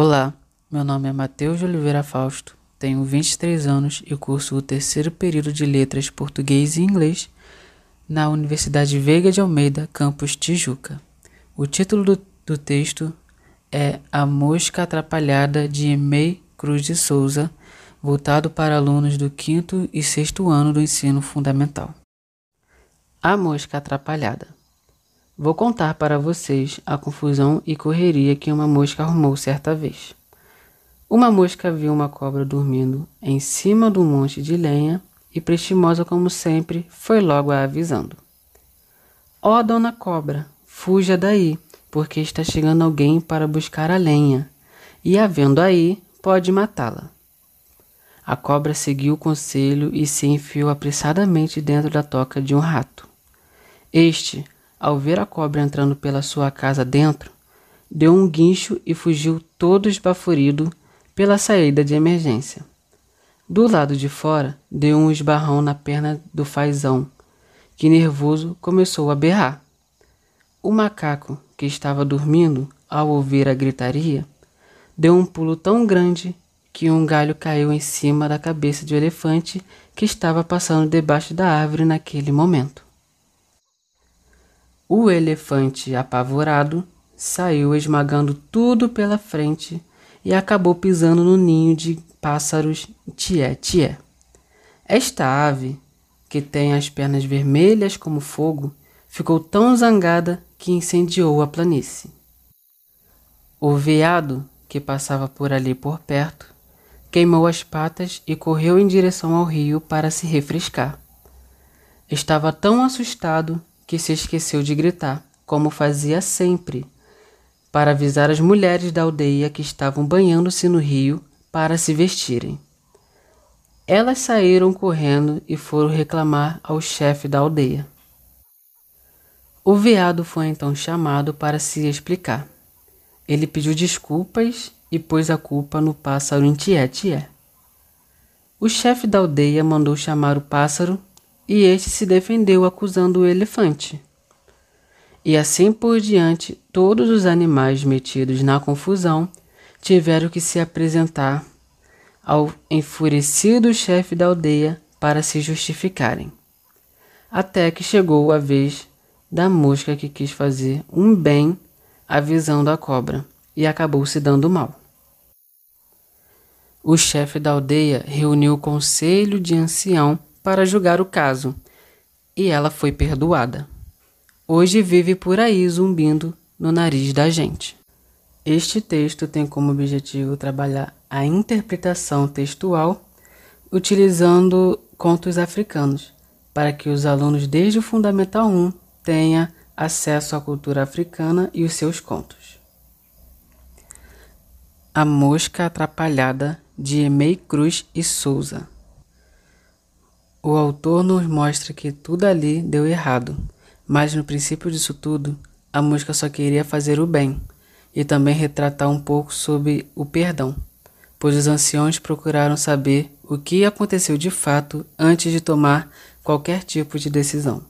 Olá, meu nome é Matheus de Oliveira Fausto, tenho 23 anos e curso o terceiro período de Letras Português e Inglês na Universidade Veiga de Almeida, campus Tijuca. O título do, do texto é A Mosca Atrapalhada de Emei Cruz de Souza, voltado para alunos do quinto e sexto ano do ensino fundamental. A Mosca Atrapalhada Vou contar para vocês a confusão e correria que uma mosca arrumou certa vez. Uma mosca viu uma cobra dormindo em cima de um monte de lenha e, prestimosa como sempre, foi logo a avisando: Ó oh, dona cobra, fuja daí, porque está chegando alguém para buscar a lenha, e havendo aí, pode matá-la. A cobra seguiu o conselho e se enfiou apressadamente dentro da toca de um rato. Este, ao ver a cobra entrando pela sua casa dentro, deu um guincho e fugiu todo esbaforido pela saída de emergência. Do lado de fora, deu um esbarrão na perna do fazão, que nervoso começou a berrar. O macaco, que estava dormindo, ao ouvir a gritaria, deu um pulo tão grande que um galho caiu em cima da cabeça de um elefante que estava passando debaixo da árvore naquele momento. O elefante, apavorado, saiu esmagando tudo pela frente e acabou pisando no ninho de pássaros tié-tié. Esta ave, que tem as pernas vermelhas como fogo, ficou tão zangada que incendiou a planície. O veado, que passava por ali por perto, queimou as patas e correu em direção ao rio para se refrescar. Estava tão assustado que se esqueceu de gritar, como fazia sempre, para avisar as mulheres da aldeia que estavam banhando-se no rio para se vestirem. Elas saíram correndo e foram reclamar ao chefe da aldeia. O veado foi então chamado para se explicar. Ele pediu desculpas e pôs a culpa no pássaro em tié-tié. O chefe da aldeia mandou chamar o pássaro e este se defendeu acusando o elefante. E assim por diante, todos os animais metidos na confusão tiveram que se apresentar ao enfurecido chefe da aldeia para se justificarem. Até que chegou a vez da mosca que quis fazer um bem à visão da cobra e acabou se dando mal. O chefe da aldeia reuniu o conselho de ancião para julgar o caso, e ela foi perdoada. Hoje vive por aí zumbindo no nariz da gente. Este texto tem como objetivo trabalhar a interpretação textual utilizando contos africanos, para que os alunos desde o Fundamental 1 tenham acesso à cultura africana e os seus contos. A Mosca Atrapalhada, de Emei Cruz e Souza. O autor nos mostra que tudo ali deu errado, mas no princípio disso tudo, a música só queria fazer o bem e também retratar um pouco sobre o perdão, pois os anciões procuraram saber o que aconteceu de fato antes de tomar qualquer tipo de decisão.